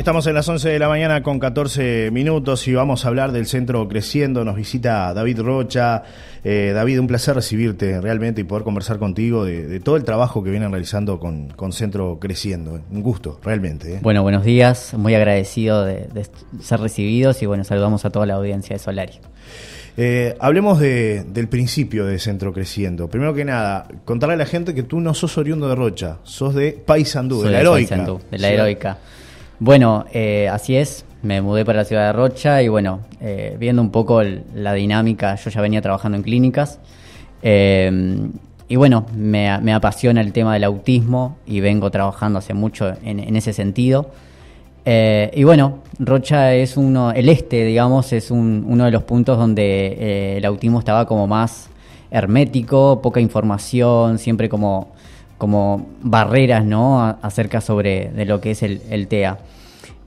Estamos en las 11 de la mañana con 14 minutos y vamos a hablar del centro Creciendo. Nos visita David Rocha. Eh, David, un placer recibirte realmente y poder conversar contigo de, todo el trabajo que vienen realizando con, Centro Creciendo. Un gusto, realmente. ¿eh? Bueno, buenos días. Muy agradecido de, ser recibidos y bueno, saludamos a toda la audiencia de Solari. Eh, hablemos del principio de Centro Creciendo. Primero que nada, contarle a la gente que tú no sos oriundo de Rocha, sos de Paysandú, de la Heroica. de la Heroica. Bueno, eh, así es, me mudé para la ciudad de Rocha y bueno, eh, viendo un poco la dinámica, yo ya venía trabajando en clínicas eh, y bueno, me, apasiona el tema del autismo y vengo trabajando hace mucho en, ese sentido. y bueno, Rocha es uno, el este, digamos, es uno de los puntos donde el autismo estaba como más hermético, poca información, siempre como como barreras ¿no? acerca sobre de lo que es el, TEA.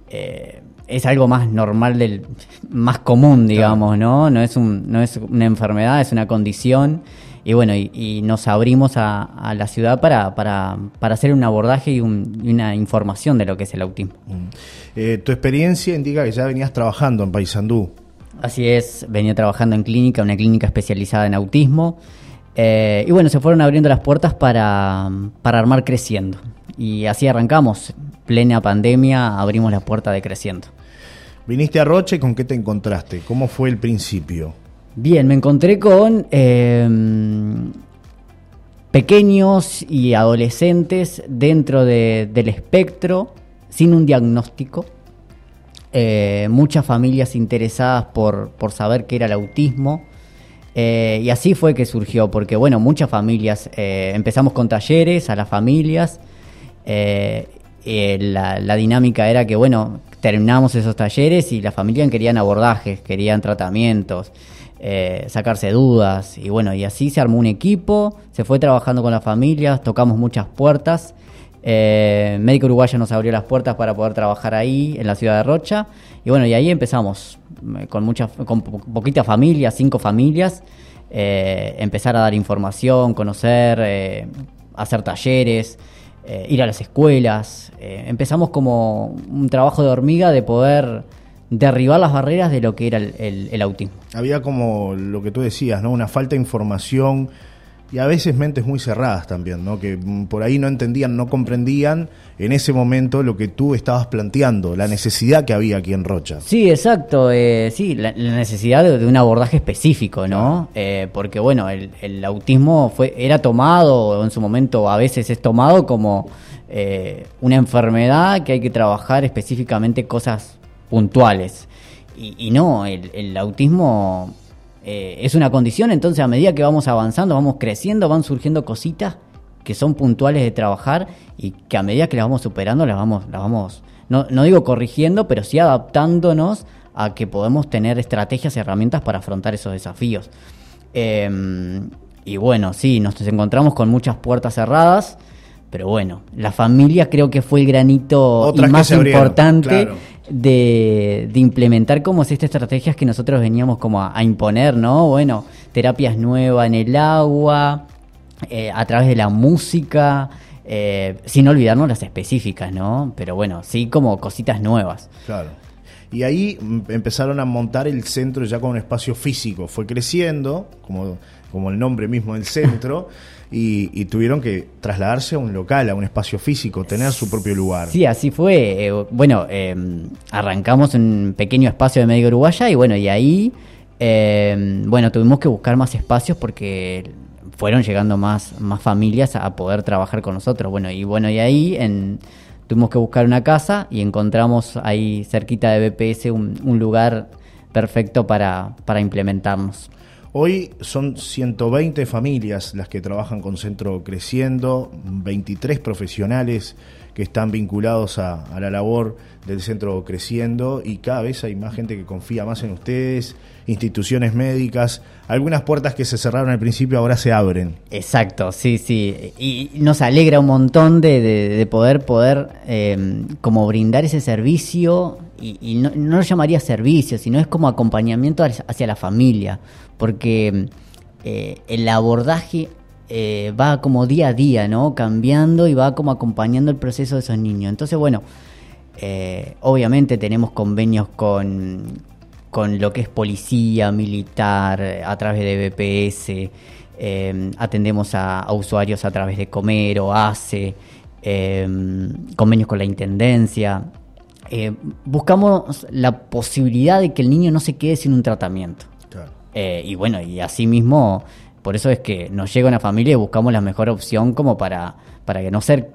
Eh, es algo más normal, del más común, digamos, ¿no? No es, un, no es una enfermedad, es una condición. Y bueno, y, nos abrimos a, la ciudad para, para, para, hacer un abordaje y, una información de lo que es el autismo. Mm. Eh, tu experiencia indica que ya venías trabajando en Paysandú. Así es, venía trabajando en clínica, una clínica especializada en autismo. Eh, y bueno, se fueron abriendo las puertas para, armar Creciendo. Y así arrancamos. Plena pandemia, abrimos la puerta de Creciendo. Viniste a Roche, ¿con qué te encontraste? ¿Cómo fue el principio? Bien, me encontré con em, pequeños y adolescentes dentro del espectro, sin un diagnóstico. Eh, muchas familias interesadas por, por saber qué era el autismo eh, y así fue que surgió, porque bueno, muchas familias, eh, empezamos con talleres a las familias, eh, la, dinámica era que bueno, terminamos esos talleres y las familias querían abordajes, querían tratamientos, sacarse dudas, y bueno, y así se armó un equipo, se fue trabajando con las familias, tocamos muchas puertas, Médico Uruguayo nos abrió las puertas para poder trabajar ahí, en la ciudad de Rocha, y bueno, y ahí empezamos eh, con muchas, con poquitas familias, cinco familias, eh, empezar a dar información, conocer, eh, hacer talleres, ir a las escuelas. empezamos como un trabajo de hormiga de poder derribar las barreras de lo que era el autismo. Había como lo que tú decías, ¿no? Una falta de información y a veces mentes muy cerradas también, ¿no? Que por ahí no entendían, no comprendían en ese momento lo que tú estabas planteando, la necesidad que había aquí en Rocha. Sí, exacto, eh, sí, la, necesidad de, un abordaje específico, ¿no? Eh, porque bueno, el, autismo fue era tomado, en su momento a veces es tomado como eh, una enfermedad que hay que trabajar específicamente cosas puntuales. Y, y no, el, el autismo eh, es una condición, entonces a medida que vamos avanzando, vamos creciendo, van surgiendo cositas que son puntuales de trabajar y que a medida que las vamos superando, las vamos, las vamos, no, no digo corrigiendo, pero sí adaptándonos a que podemos tener estrategias y herramientas para afrontar esos desafíos. Em, y bueno, sí, nos encontramos con muchas puertas cerradas, pero bueno, la familia creo que fue el granito más importante de, implementar como estas estrategias que nosotros veníamos como a, imponer, ¿no? Bueno, terapias nuevas en el agua, eh, a través de la música, eh, sin olvidarnos las específicas, ¿no? Pero bueno, sí como cositas nuevas. Claro. Y ahí empezaron a montar el centro ya con un espacio físico. Fue creciendo, como, como el nombre mismo del centro. y, tuvieron que trasladarse a un local, a un espacio físico, tener su propio lugar. Sí, así fue. Eh, bueno, em, arrancamos en un pequeño espacio de Médico Uruguaya y bueno, y ahí, em, bueno, tuvimos que buscar más espacios porque fueron llegando más, más familias a poder trabajar con nosotros. Bueno, y bueno, y ahí en, tuvimos que buscar una casa y encontramos ahí cerquita de BPS un, lugar perfecto para, para implementarnos. Hoy son 120 familias las que trabajan con Centro Creciendo, 23 profesionales que están vinculados a, la labor del Centro Creciendo y cada vez hay más gente que confía más en ustedes, instituciones médicas, algunas puertas que se cerraron al principio ahora se abren. Exacto, sí, sí, y nos alegra un montón de, poder, poder eh, como brindar ese servicio y, no, no, lo llamaría servicio, sino es como acompañamiento hacia la familia, porque eh, el abordaje eh, va como día a día, ¿no? Cambiando y va como acompañando el proceso de esos niños. Entonces, bueno, Eh, obviamente tenemos convenios con, con lo que es policía, militar, a través de BPS, eh, atendemos a, usuarios a través de Comer o ACE, convenios con la Intendencia. buscamos la posibilidad de que el niño no se quede sin un tratamiento. y bueno, y así mismo por eso es que nos llega una familia y buscamos la mejor opción como para, para que no ser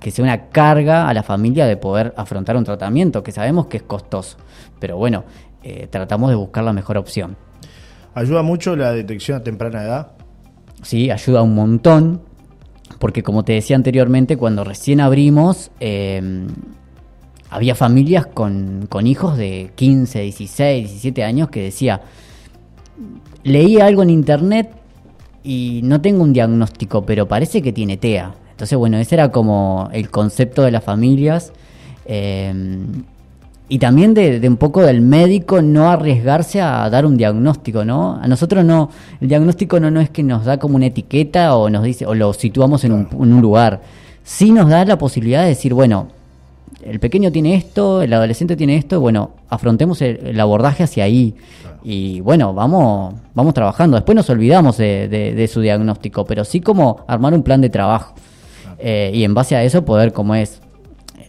que sea una carga a la familia de poder afrontar un tratamiento, que sabemos que es costoso. Pero bueno, eh, tratamos de buscar la mejor opción. ¿Ayuda mucho la detección a temprana edad? Sí, ayuda un montón, porque como te decía anteriormente, cuando recién abrimos, em, había familias con, con hijos de 15, 16, 17 años que decía, leí algo en internet, y no tengo un diagnóstico, pero parece que tiene TEA. Entonces, bueno, ese era como el concepto de las familias. Eh, y también de, un poco del médico no arriesgarse a dar un diagnóstico, ¿no? A nosotros no, el diagnóstico no, no es que nos da como una etiqueta o nos dice, o lo situamos en un, en un lugar. Sí nos da la posibilidad de decir, bueno, el pequeño tiene esto, el adolescente tiene esto, bueno, afrontemos el, abordaje hacia ahí. Y bueno, vamos, vamos trabajando. Después nos olvidamos de, su diagnóstico, pero sí como armar un plan de trabajo. Eh, y en base a eso poder, como es,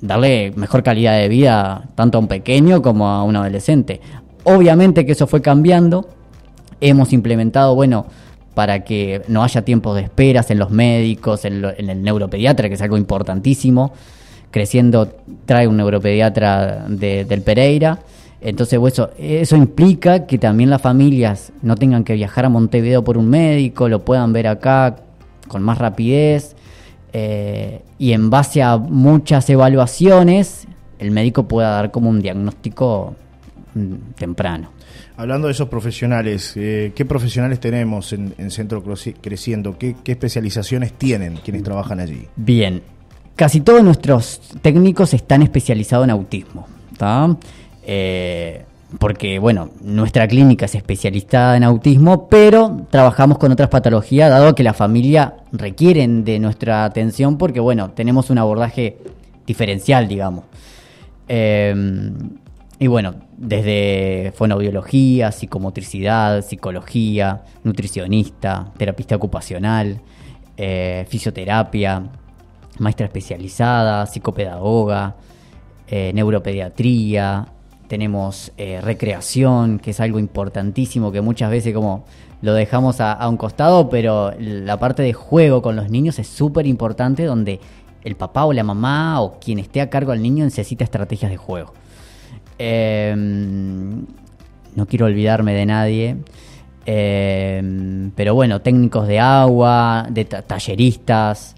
darle mejor calidad de vida tanto a un pequeño como a un adolescente. Obviamente que eso fue cambiando. Hemos implementado, bueno, para que no haya tiempos de esperas en los médicos, en, en el neuropediatra, que es algo importantísimo creciendo trae un neuropediatra del Pereira. Entonces, eso, eso implica que también las familias no tengan que viajar a Montevideo por un médico, lo puedan ver acá con más rapidez. Eh, y en base a muchas evaluaciones, el médico pueda dar como un diagnóstico mm, temprano. Hablando de esos profesionales, eh, ¿qué profesionales tenemos en, Centro Creciendo? ¿Qué, ¿Qué, especializaciones tienen quienes trabajan allí? Bien, Casi todos nuestros técnicos están especializados en autismo. Eh, porque, bueno, nuestra clínica es especializada en autismo, pero trabajamos con otras patologías, dado que la familia requieren de nuestra atención, porque, bueno, tenemos un abordaje diferencial, digamos. Em, y bueno, desde fonobiología, psicomotricidad, psicología, nutricionista, terapista ocupacional, eh, fisioterapia, maestra especializada, psicopedagoga, eh, neuropediatría, tenemos eh, recreación, que es algo importantísimo que muchas veces como lo dejamos a, un costado, pero la parte de juego con los niños es súper importante donde el papá o la mamá o quien esté a cargo del niño necesita estrategias de juego. Em, no quiero olvidarme de nadie. Em, pero bueno, técnicos de agua, de talleristas,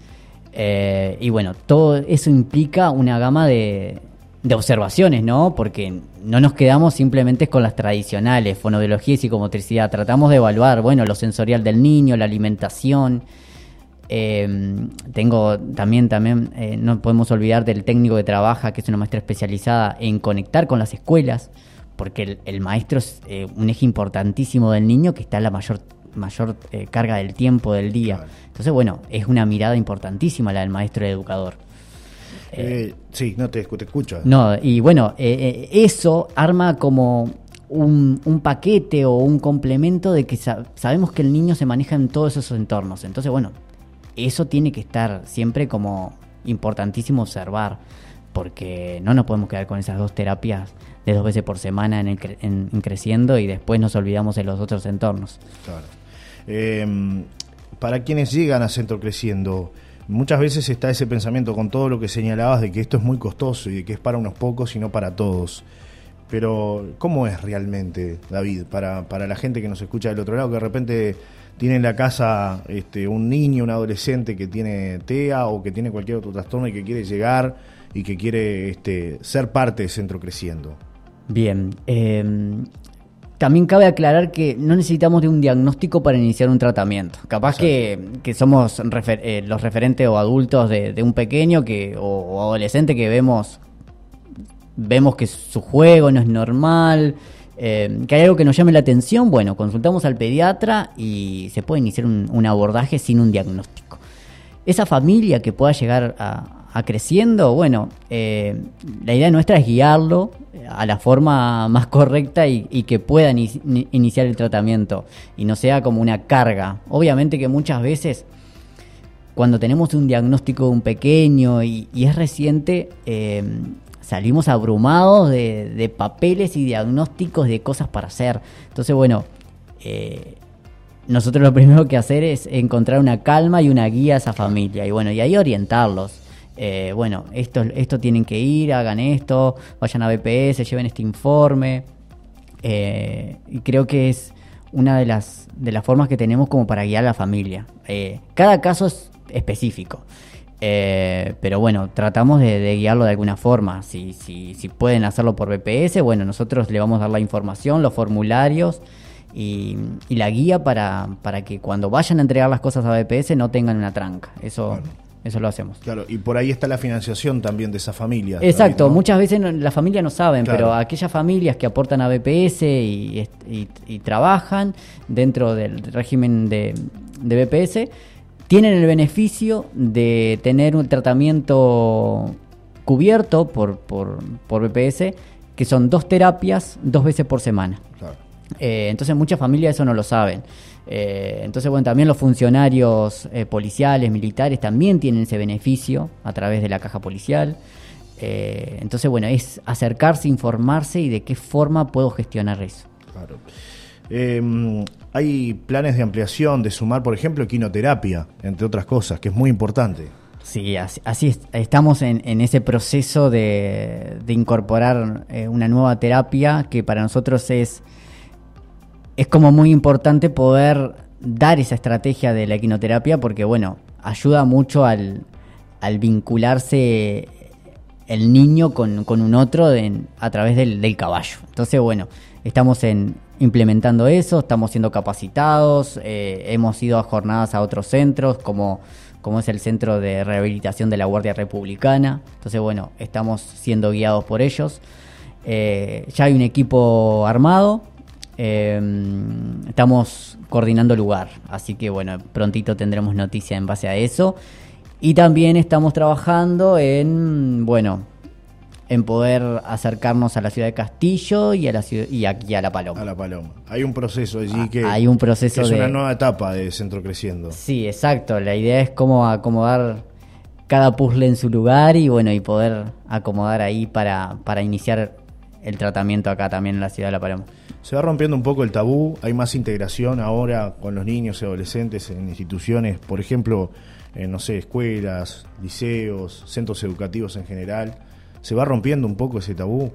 eh, y bueno, todo eso implica una gama de, observaciones, ¿no? Porque no nos quedamos simplemente con las tradicionales, fonobiología y psicomotricidad. Tratamos de evaluar, bueno, lo sensorial del niño, la alimentación. Em, tengo también, también eh, no podemos olvidar del técnico que trabaja, que es una maestra especializada en conectar con las escuelas, porque el, maestro es eh, un eje importantísimo del niño que está la mayor mayor eh, carga del tiempo del día. Entonces, bueno, es una mirada importantísima la del maestro educador. Eh, sí, no te, te, escucho. No, y bueno, eh, eso arma como un, un, paquete o un complemento de que sabemos que el niño se maneja en todos esos entornos. Entonces, bueno, eso tiene que estar siempre como importantísimo observar, porque no nos podemos quedar con esas dos terapias de dos veces por semana en, en creciendo y después nos olvidamos de los otros entornos. Claro. Em, para quienes llegan a Centro Creciendo, muchas veces está ese pensamiento con todo lo que señalabas de que esto es muy costoso y de que es para unos pocos y no para todos. Pero, ¿cómo es realmente, David, para, para la gente que nos escucha del otro lado, que de repente tiene en la casa este, un niño, un adolescente que tiene TEA o que tiene cualquier otro trastorno y que quiere llegar y que quiere este, ser parte de Centro Creciendo? Bien, eh, también cabe aclarar que no necesitamos de un diagnóstico para iniciar un tratamiento. Capaz que, somos eh, los referentes o adultos de, un pequeño que, o, adolescente que vemos, vemos que su juego no es normal, eh, que hay algo que nos llame la atención. Bueno, consultamos al pediatra y se puede iniciar un, abordaje sin un diagnóstico. Esa familia que pueda llegar a, creciendo, bueno, eh, la idea nuestra es guiarlo a la forma más correcta y, que pueda iniciar el tratamiento y no sea como una carga. Obviamente que muchas veces cuando tenemos un diagnóstico de un pequeño y, es reciente, eh, salimos abrumados de, papeles y diagnósticos de cosas para hacer. Entonces, bueno, eh, nosotros lo primero que hacer es encontrar una calma y una guía a esa familia y bueno, y ahí orientarlos. Eh, bueno, esto, esto tienen que ir, hagan esto, vayan a BPS, lleven este informe. Eh, y creo que es una de las, de las formas que tenemos como para guiar a la familia. cada caso es específico. Eh, pero bueno, tratamos de, guiarlo de alguna forma. Si, si, si, pueden hacerlo por BPS, bueno, nosotros le vamos a dar la información, los formularios y, la guía para, para, que cuando vayan a entregar las cosas a BPS no tengan una tranca. Eso, eso lo hacemos. Claro, y por ahí está la financiación también de esa familia. Exacto, muchas veces las familias no saben, pero aquellas familias que aportan a BPS y, y trabajan dentro del régimen de, de BPS tienen el beneficio de tener un tratamiento cubierto por, por, por BPS, que son dos terapias dos veces por semana. Eh, entonces muchas familias eso no lo saben. Eh, entonces, bueno, también los funcionarios eh, policiales, militares, también tienen ese beneficio a través de la caja policial. entonces, bueno, es acercarse, informarse y de qué forma puedo gestionar eso. Claro. Hay planes de ampliación, de sumar, por ejemplo, quinoterapia, entre otras cosas, que es muy importante. Sí, así, estamos en, ese proceso de, incorporar eh, una nueva terapia que para nosotros es, es como muy importante poder dar esa estrategia de la quinoterapia porque, bueno, ayuda mucho al, vincularse el niño con, un otro a través del, del caballo. Entonces, bueno, estamos en, implementando eso, estamos siendo capacitados, eh, hemos ido a jornadas a otros centros como, como es el Centro de Rehabilitación de la Guardia Republicana, entonces bueno, estamos siendo guiados por ellos. Eh, ya hay un equipo armado, eh, estamos coordinando lugar, así que bueno, prontito tendremos noticia en base a eso. Y también estamos trabajando en, bueno, en poder acercarnos a la ciudad de Castillo y a la ciudad, y aquí a La Paloma. A La Paloma. Hay un proceso allí ah, que, hay un proceso es una nueva etapa de Centro Creciendo. Sí, exacto. La idea es cómo acomodar cada puzzle en su lugar y bueno, y poder acomodar ahí para, para iniciar el tratamiento acá también en la ciudad de La Paloma. Se va rompiendo un poco el tabú, hay más integración ahora con los niños y adolescentes en instituciones, por ejemplo, en, no sé, escuelas, liceos, centros educativos en general se va rompiendo un poco ese tabú.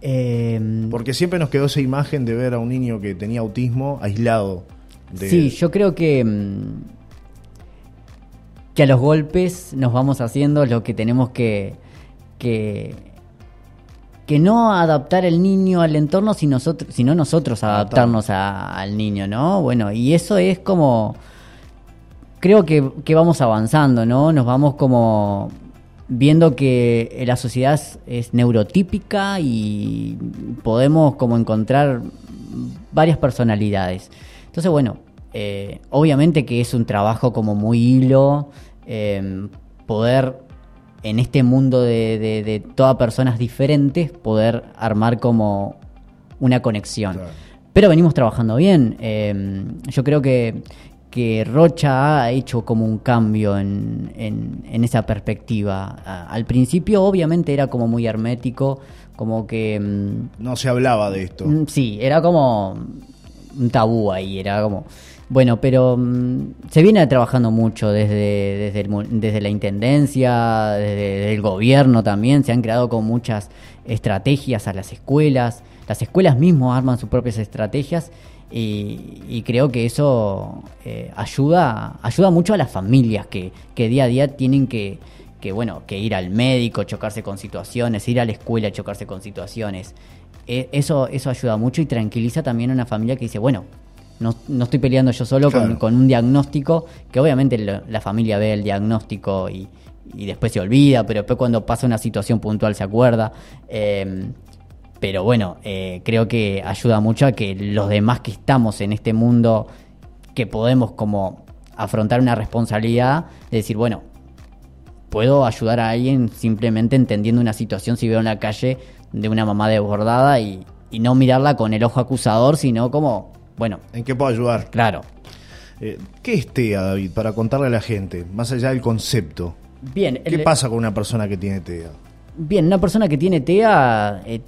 Em, Porque siempre nos quedó esa imagen de ver a un niño que tenía autismo aislado. Sí, yo creo que, mm, que a los golpes nos vamos haciendo lo que tenemos que, que, que no adaptar el niño al entorno, sino nosotros, sino nosotros adaptarnos al niño, ¿no? Bueno, y eso es como... Creo que, que vamos avanzando, ¿no? Nos vamos como viendo que la sociedad es neurotípica y podemos como encontrar varias personalidades. Entonces, bueno, eh, obviamente que es un trabajo como muy hilo, em, poder en este mundo de, todas personas diferentes, poder armar como una conexión. Pero venimos trabajando bien. Em, yo creo que que Rocha ha hecho como un cambio en, en, esa perspectiva. Al principio obviamente era como muy hermético, como que... Mm, no se hablaba de esto. Mm, sí, era como un tabú ahí, era como... Bueno, pero mm, se viene trabajando mucho desde, desde, desde la Intendencia, desde, el gobierno también, se han creado con muchas estrategias a las escuelas, las escuelas mismas arman sus propias estrategias y, creo que eso eh, ayuda, ayuda mucho a las familias que, día a día tienen que, bueno, que ir al médico, chocarse con situaciones, ir a la escuela, chocarse con situaciones. E, eso, eso ayuda mucho y tranquiliza también a una familia que dice, bueno, no, no estoy peleando yo solo con, un diagnóstico, que obviamente la, familia ve el diagnóstico y, y, después se olvida, pero después cuando pasa una situación puntual se acuerda. Eh, pero bueno, eh, creo que ayuda mucho a que los demás que estamos en este mundo, que podemos como afrontar una responsabilidad de decir, bueno, puedo ayudar a alguien simplemente entendiendo una situación si veo en la calle de una mamá desbordada y, y no mirarla con el ojo acusador, sino como, bueno. ¿En qué puedo ayudar? Claro. Eh, ¿Qué es TEA, David, para contarle a la gente, más allá del concepto? Bien. ¿Qué pasa con una persona que tiene TEA? Bien, una persona que tiene TEA eh,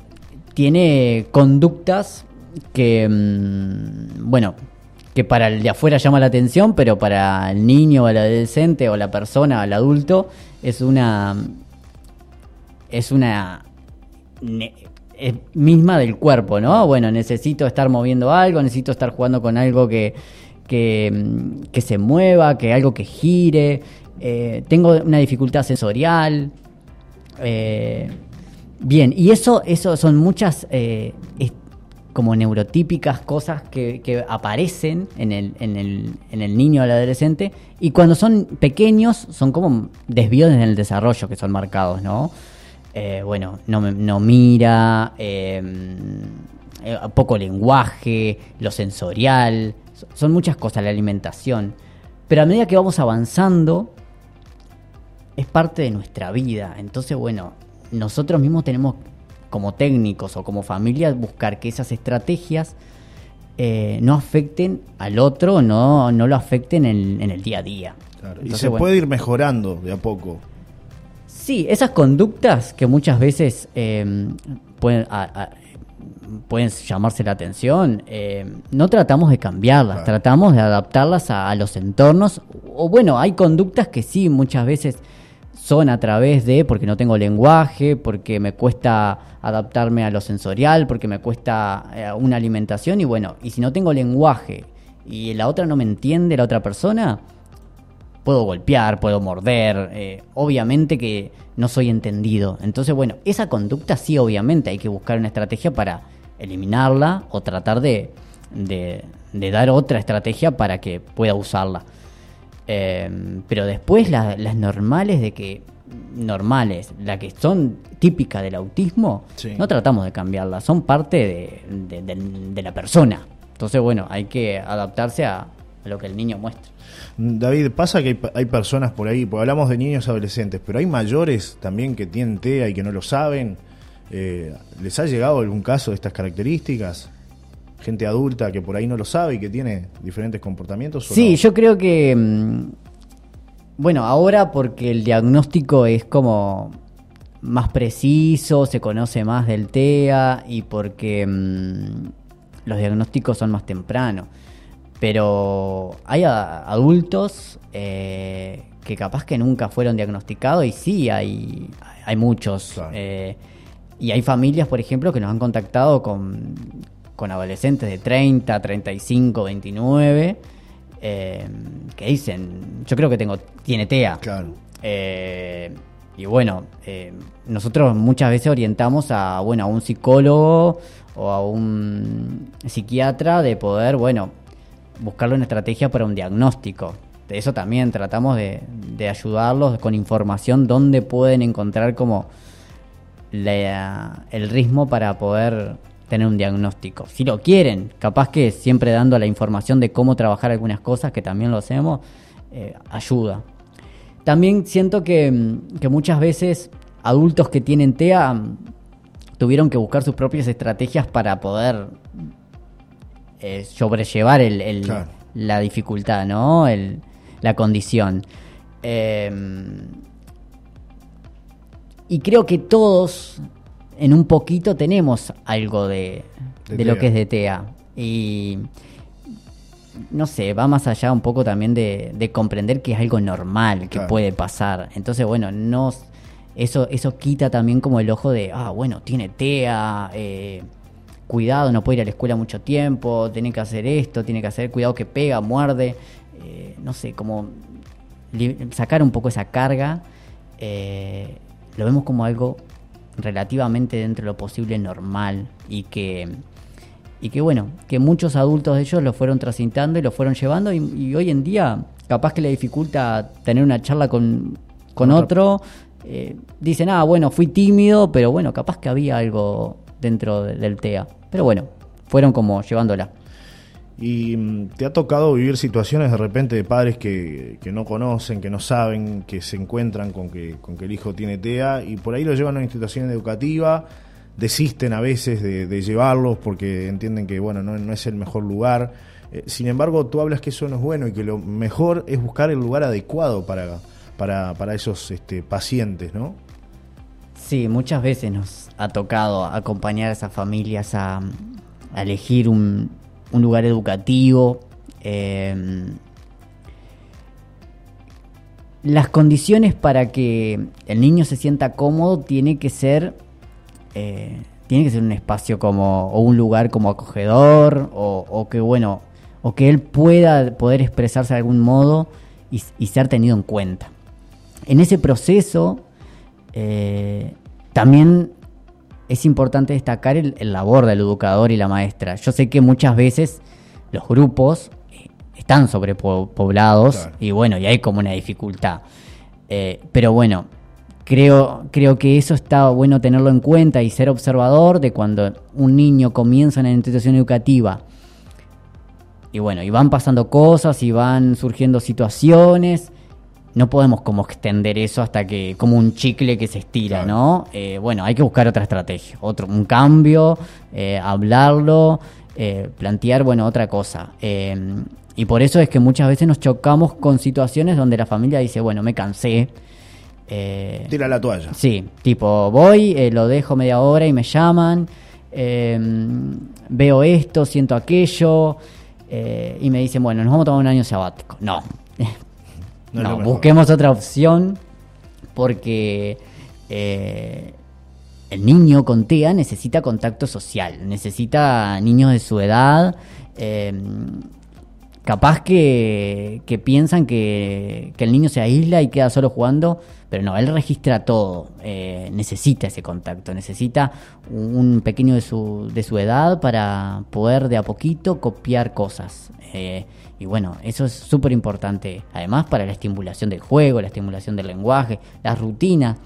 tiene conductas que, mm, bueno, que para el de afuera llama la atención, pero para el niño o el adolescente o la persona o el adulto es una es una misma del cuerpo, ¿no? Bueno, necesito estar moviendo algo, necesito estar jugando con algo que, que, mm, se mueva, que algo que gire, eh, tengo una dificultad sensorial. Eh, bien, y eso, eso son muchas eh, como neurotípicas cosas que, aparecen en el, en, el, en el niño o el adolescente y cuando son pequeños son como desvíos en el desarrollo que son marcados, ¿no? Eh, bueno, no, no mira, em, eh, poco lenguaje, lo sensorial, son muchas cosas, la alimentación. Pero a medida que vamos avanzando, es parte de nuestra vida. Entonces, bueno, nosotros mismos tenemos como técnicos o como familia buscar que esas estrategias eh, no afecten al otro, no, no lo afecten en, el día a día. y se puede ir mejorando de a poco. Sí, esas conductas que muchas veces eh, pueden, pueden llamarse la atención, eh, no tratamos de cambiarlas, tratamos de adaptarlas a, los entornos. O bueno, hay conductas que sí, muchas veces son a través de, porque no tengo lenguaje, porque me cuesta adaptarme a lo sensorial, porque me cuesta eh, una alimentación y bueno, y si no tengo lenguaje y la otra no me entiende, la otra persona, puedo golpear, puedo morder, eh, obviamente que no soy entendido. Entonces, bueno, esa conducta sí, obviamente hay que buscar una estrategia para eliminarla o tratar de, de, dar otra estrategia para que pueda usarla. Eh, pero después las normales de que normales, las que son típicas del autismo, no tratamos de cambiarlas, son parte de, la persona. Entonces, bueno, hay que adaptarse a, lo que el niño muestra. David, pasa que hay, personas por ahí, porque hablamos de niños adolescentes, pero hay mayores también que tienen TEA y que no lo saben. Eh, ¿Les ha llegado algún caso de estas características? Gente adulta que por ahí no lo sabe y que tiene diferentes comportamientos. Sí, yo creo que mm, bueno, ahora porque el diagnóstico es como más preciso, se conoce más del TEA y porque mm, los diagnósticos son más tempranos. Pero hay adultos eh, que capaz que nunca fueron diagnosticados y sí, hay, hay muchos. Eh, y hay familias, por ejemplo, que nos han contactado con, con adolescentes de 30, 35, 29 eh, que dicen, yo creo que tengo, tiene TEA. Claro. Eh, y bueno, eh, nosotros muchas veces orientamos a, bueno, a un psicólogo o a un psiquiatra de poder, bueno, buscarle una estrategia para un diagnóstico. De eso también tratamos de, ayudarlos con información donde pueden encontrar como el ritmo para poder tener un diagnóstico. Si lo quieren, capaz que siempre dando la información de cómo trabajar algunas cosas, que también lo hacemos, eh, ayuda. También siento que, muchas veces adultos que tienen TEA mm, tuvieron que buscar sus propias estrategias para poder eh, sobrellevar el, la dificultad, ¿no? El, la condición. Em, y creo que todos en un poquito tenemos algo de, de, lo que es de TEA. Y no sé, va más allá un poco también de, comprender que es algo normal, que puede pasar. Entonces, bueno, no, eso, eso quita también como el ojo de, ah, bueno, tiene TEA, eh, cuidado, no puede ir a la escuela mucho tiempo, tiene que hacer esto, tiene que hacer, cuidado que pega, muerde, eh, no sé, como sacar un poco esa carga, eh, lo vemos como algo relativamente dentro de lo posible normal y que y que bueno, que muchos adultos de ellos lo fueron transitando y lo fueron llevando y, hoy en día capaz que le dificulta tener una charla con, con otro, eh, dicen, ah, bueno, fui tímido, pero bueno, capaz que había algo dentro del TEA. Pero bueno, fueron como llevándola. Y mm, te ha tocado vivir situaciones de repente de padres que, que, no conocen, que no saben, que se encuentran con que, con que el hijo tiene TEA y por ahí lo llevan a una institución educativa, desisten a veces de, llevarlos porque entienden que bueno no, no es el mejor lugar. Eh, sin embargo, tú hablas que eso no es bueno y que lo mejor es buscar el lugar adecuado para, para, para esos este, pacientes, ¿no? Sí, muchas veces nos ha tocado acompañar a esas familias a, elegir un, lugar educativo. Em, las condiciones para que el niño se sienta cómodo tiene que ser eh, tiene que ser un espacio como o un lugar como acogedor o, que bueno o que él pueda poder expresarse de algún modo y, ser tenido en cuenta en ese proceso eh, también es importante destacar el, labor del educador y la maestra. Yo sé que muchas veces los grupos eh, están sobrepoblados y bueno, y hay como una dificultad. Eh, pero bueno, creo, creo que eso está bueno tenerlo en cuenta y ser observador de cuando un niño comienza en la institución educativa. Y bueno, y van pasando cosas y van surgiendo situaciones no podemos como extender eso hasta que como un chicle que se estira, ¿no? Eh, bueno, hay que buscar otra estrategia, otro un cambio, eh, hablarlo, eh, plantear, bueno, otra cosa. y por eso es que muchas veces nos chocamos con situaciones donde la familia dice, bueno, me cansé. Tira la toalla. Sí, tipo, voy, lo dejo media hora y me llaman, veo esto, siento aquello, y me dicen, bueno, nos vamos a tomar un año sabático. No, no, busquemos otra opción porque eh, el niño con TEA necesita contacto social, necesita niños de su edad, eh, capaz que, piensan que, el niño se aísla y queda solo jugando, pero no, él registra todo, eh, necesita ese contacto, necesita un pequeño de su, de su edad para poder de a poquito copiar cosas. Y bueno, eso es súper importante, además para la estimulación del juego, la estimulación del lenguaje, la rutina.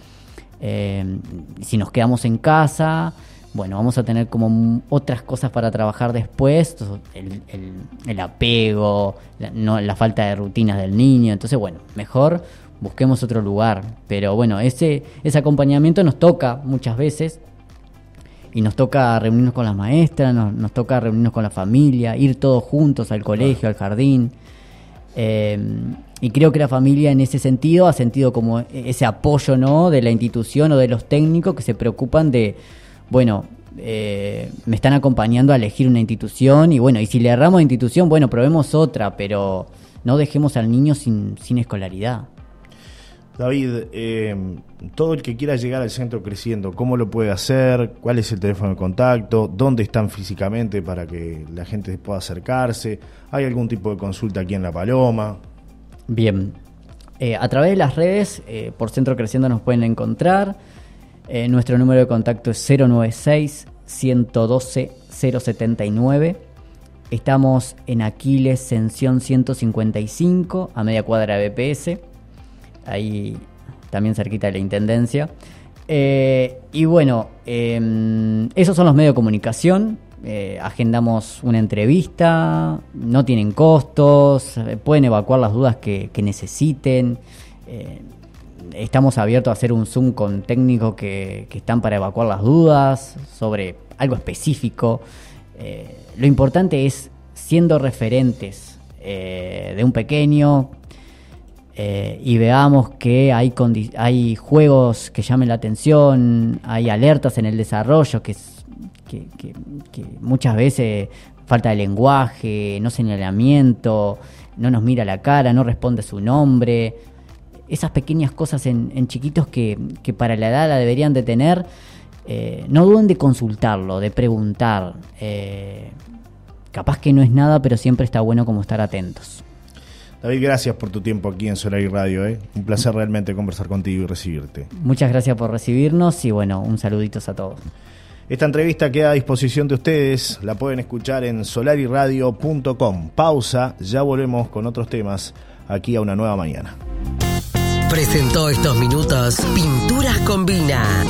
Eh, si nos quedamos en casa, bueno, vamos a tener como otras cosas para trabajar después, el, apego, la, no, la falta de rutinas del niño. Entonces, bueno, mejor busquemos otro lugar. Pero bueno, ese, ese acompañamiento nos toca muchas veces y nos toca reunirnos con las maestras, nos, toca reunirnos con la familia, ir todos juntos al colegio, al jardín. Eh, y creo que la familia en ese sentido ha sentido como ese apoyo ¿no? de la institución o de los técnicos que se preocupan de, bueno, eh, me están acompañando a elegir una institución y bueno, y si le erramos de institución, bueno, probemos otra, pero no dejemos al niño sin, sin escolaridad. David, eh, todo el que quiera llegar al centro creciendo, ¿cómo lo puede hacer? ¿Cuál es el teléfono de contacto? ¿Dónde están físicamente para que la gente pueda acercarse? ¿Hay algún tipo de consulta aquí en La Paloma? Bien, eh, a través de las redes, por Centro Creciendo nos pueden encontrar. Nuestro número de contacto es 096 112 079. Estamos en Aquiles, Sención 155, a media cuadra de BPS ahí también cerquita de la Intendencia. Eh, y bueno, em, esos son los medios de comunicación. Eh, agendamos una entrevista, no tienen costos, eh, pueden evacuar las dudas que, necesiten. Estamos abiertos a hacer un Zoom con técnicos que, que, están para evacuar las dudas sobre algo específico. lo importante es siendo referentes de un pequeño, eh, y veamos que hay, hay juegos que llamen la atención, hay alertas en el desarrollo que, que, muchas veces falta de lenguaje, no señalamiento, no nos mira la cara, no responde su nombre. Esas pequeñas cosas en, chiquitos que, para la edad la deberían de tener, eh, no duden de consultarlo, de preguntar. Eh, capaz que no es nada, pero siempre está bueno como estar atentos. David, gracias por tu tiempo aquí en Solar y Radio. ¿eh? Un placer realmente conversar contigo y recibirte. Muchas gracias por recibirnos y bueno, un saluditos a todos. Esta entrevista queda a disposición de ustedes, la pueden escuchar en solariradio.com. Pausa, ya volvemos con otros temas aquí a una nueva mañana. Presentó estos minutos Pinturas Combina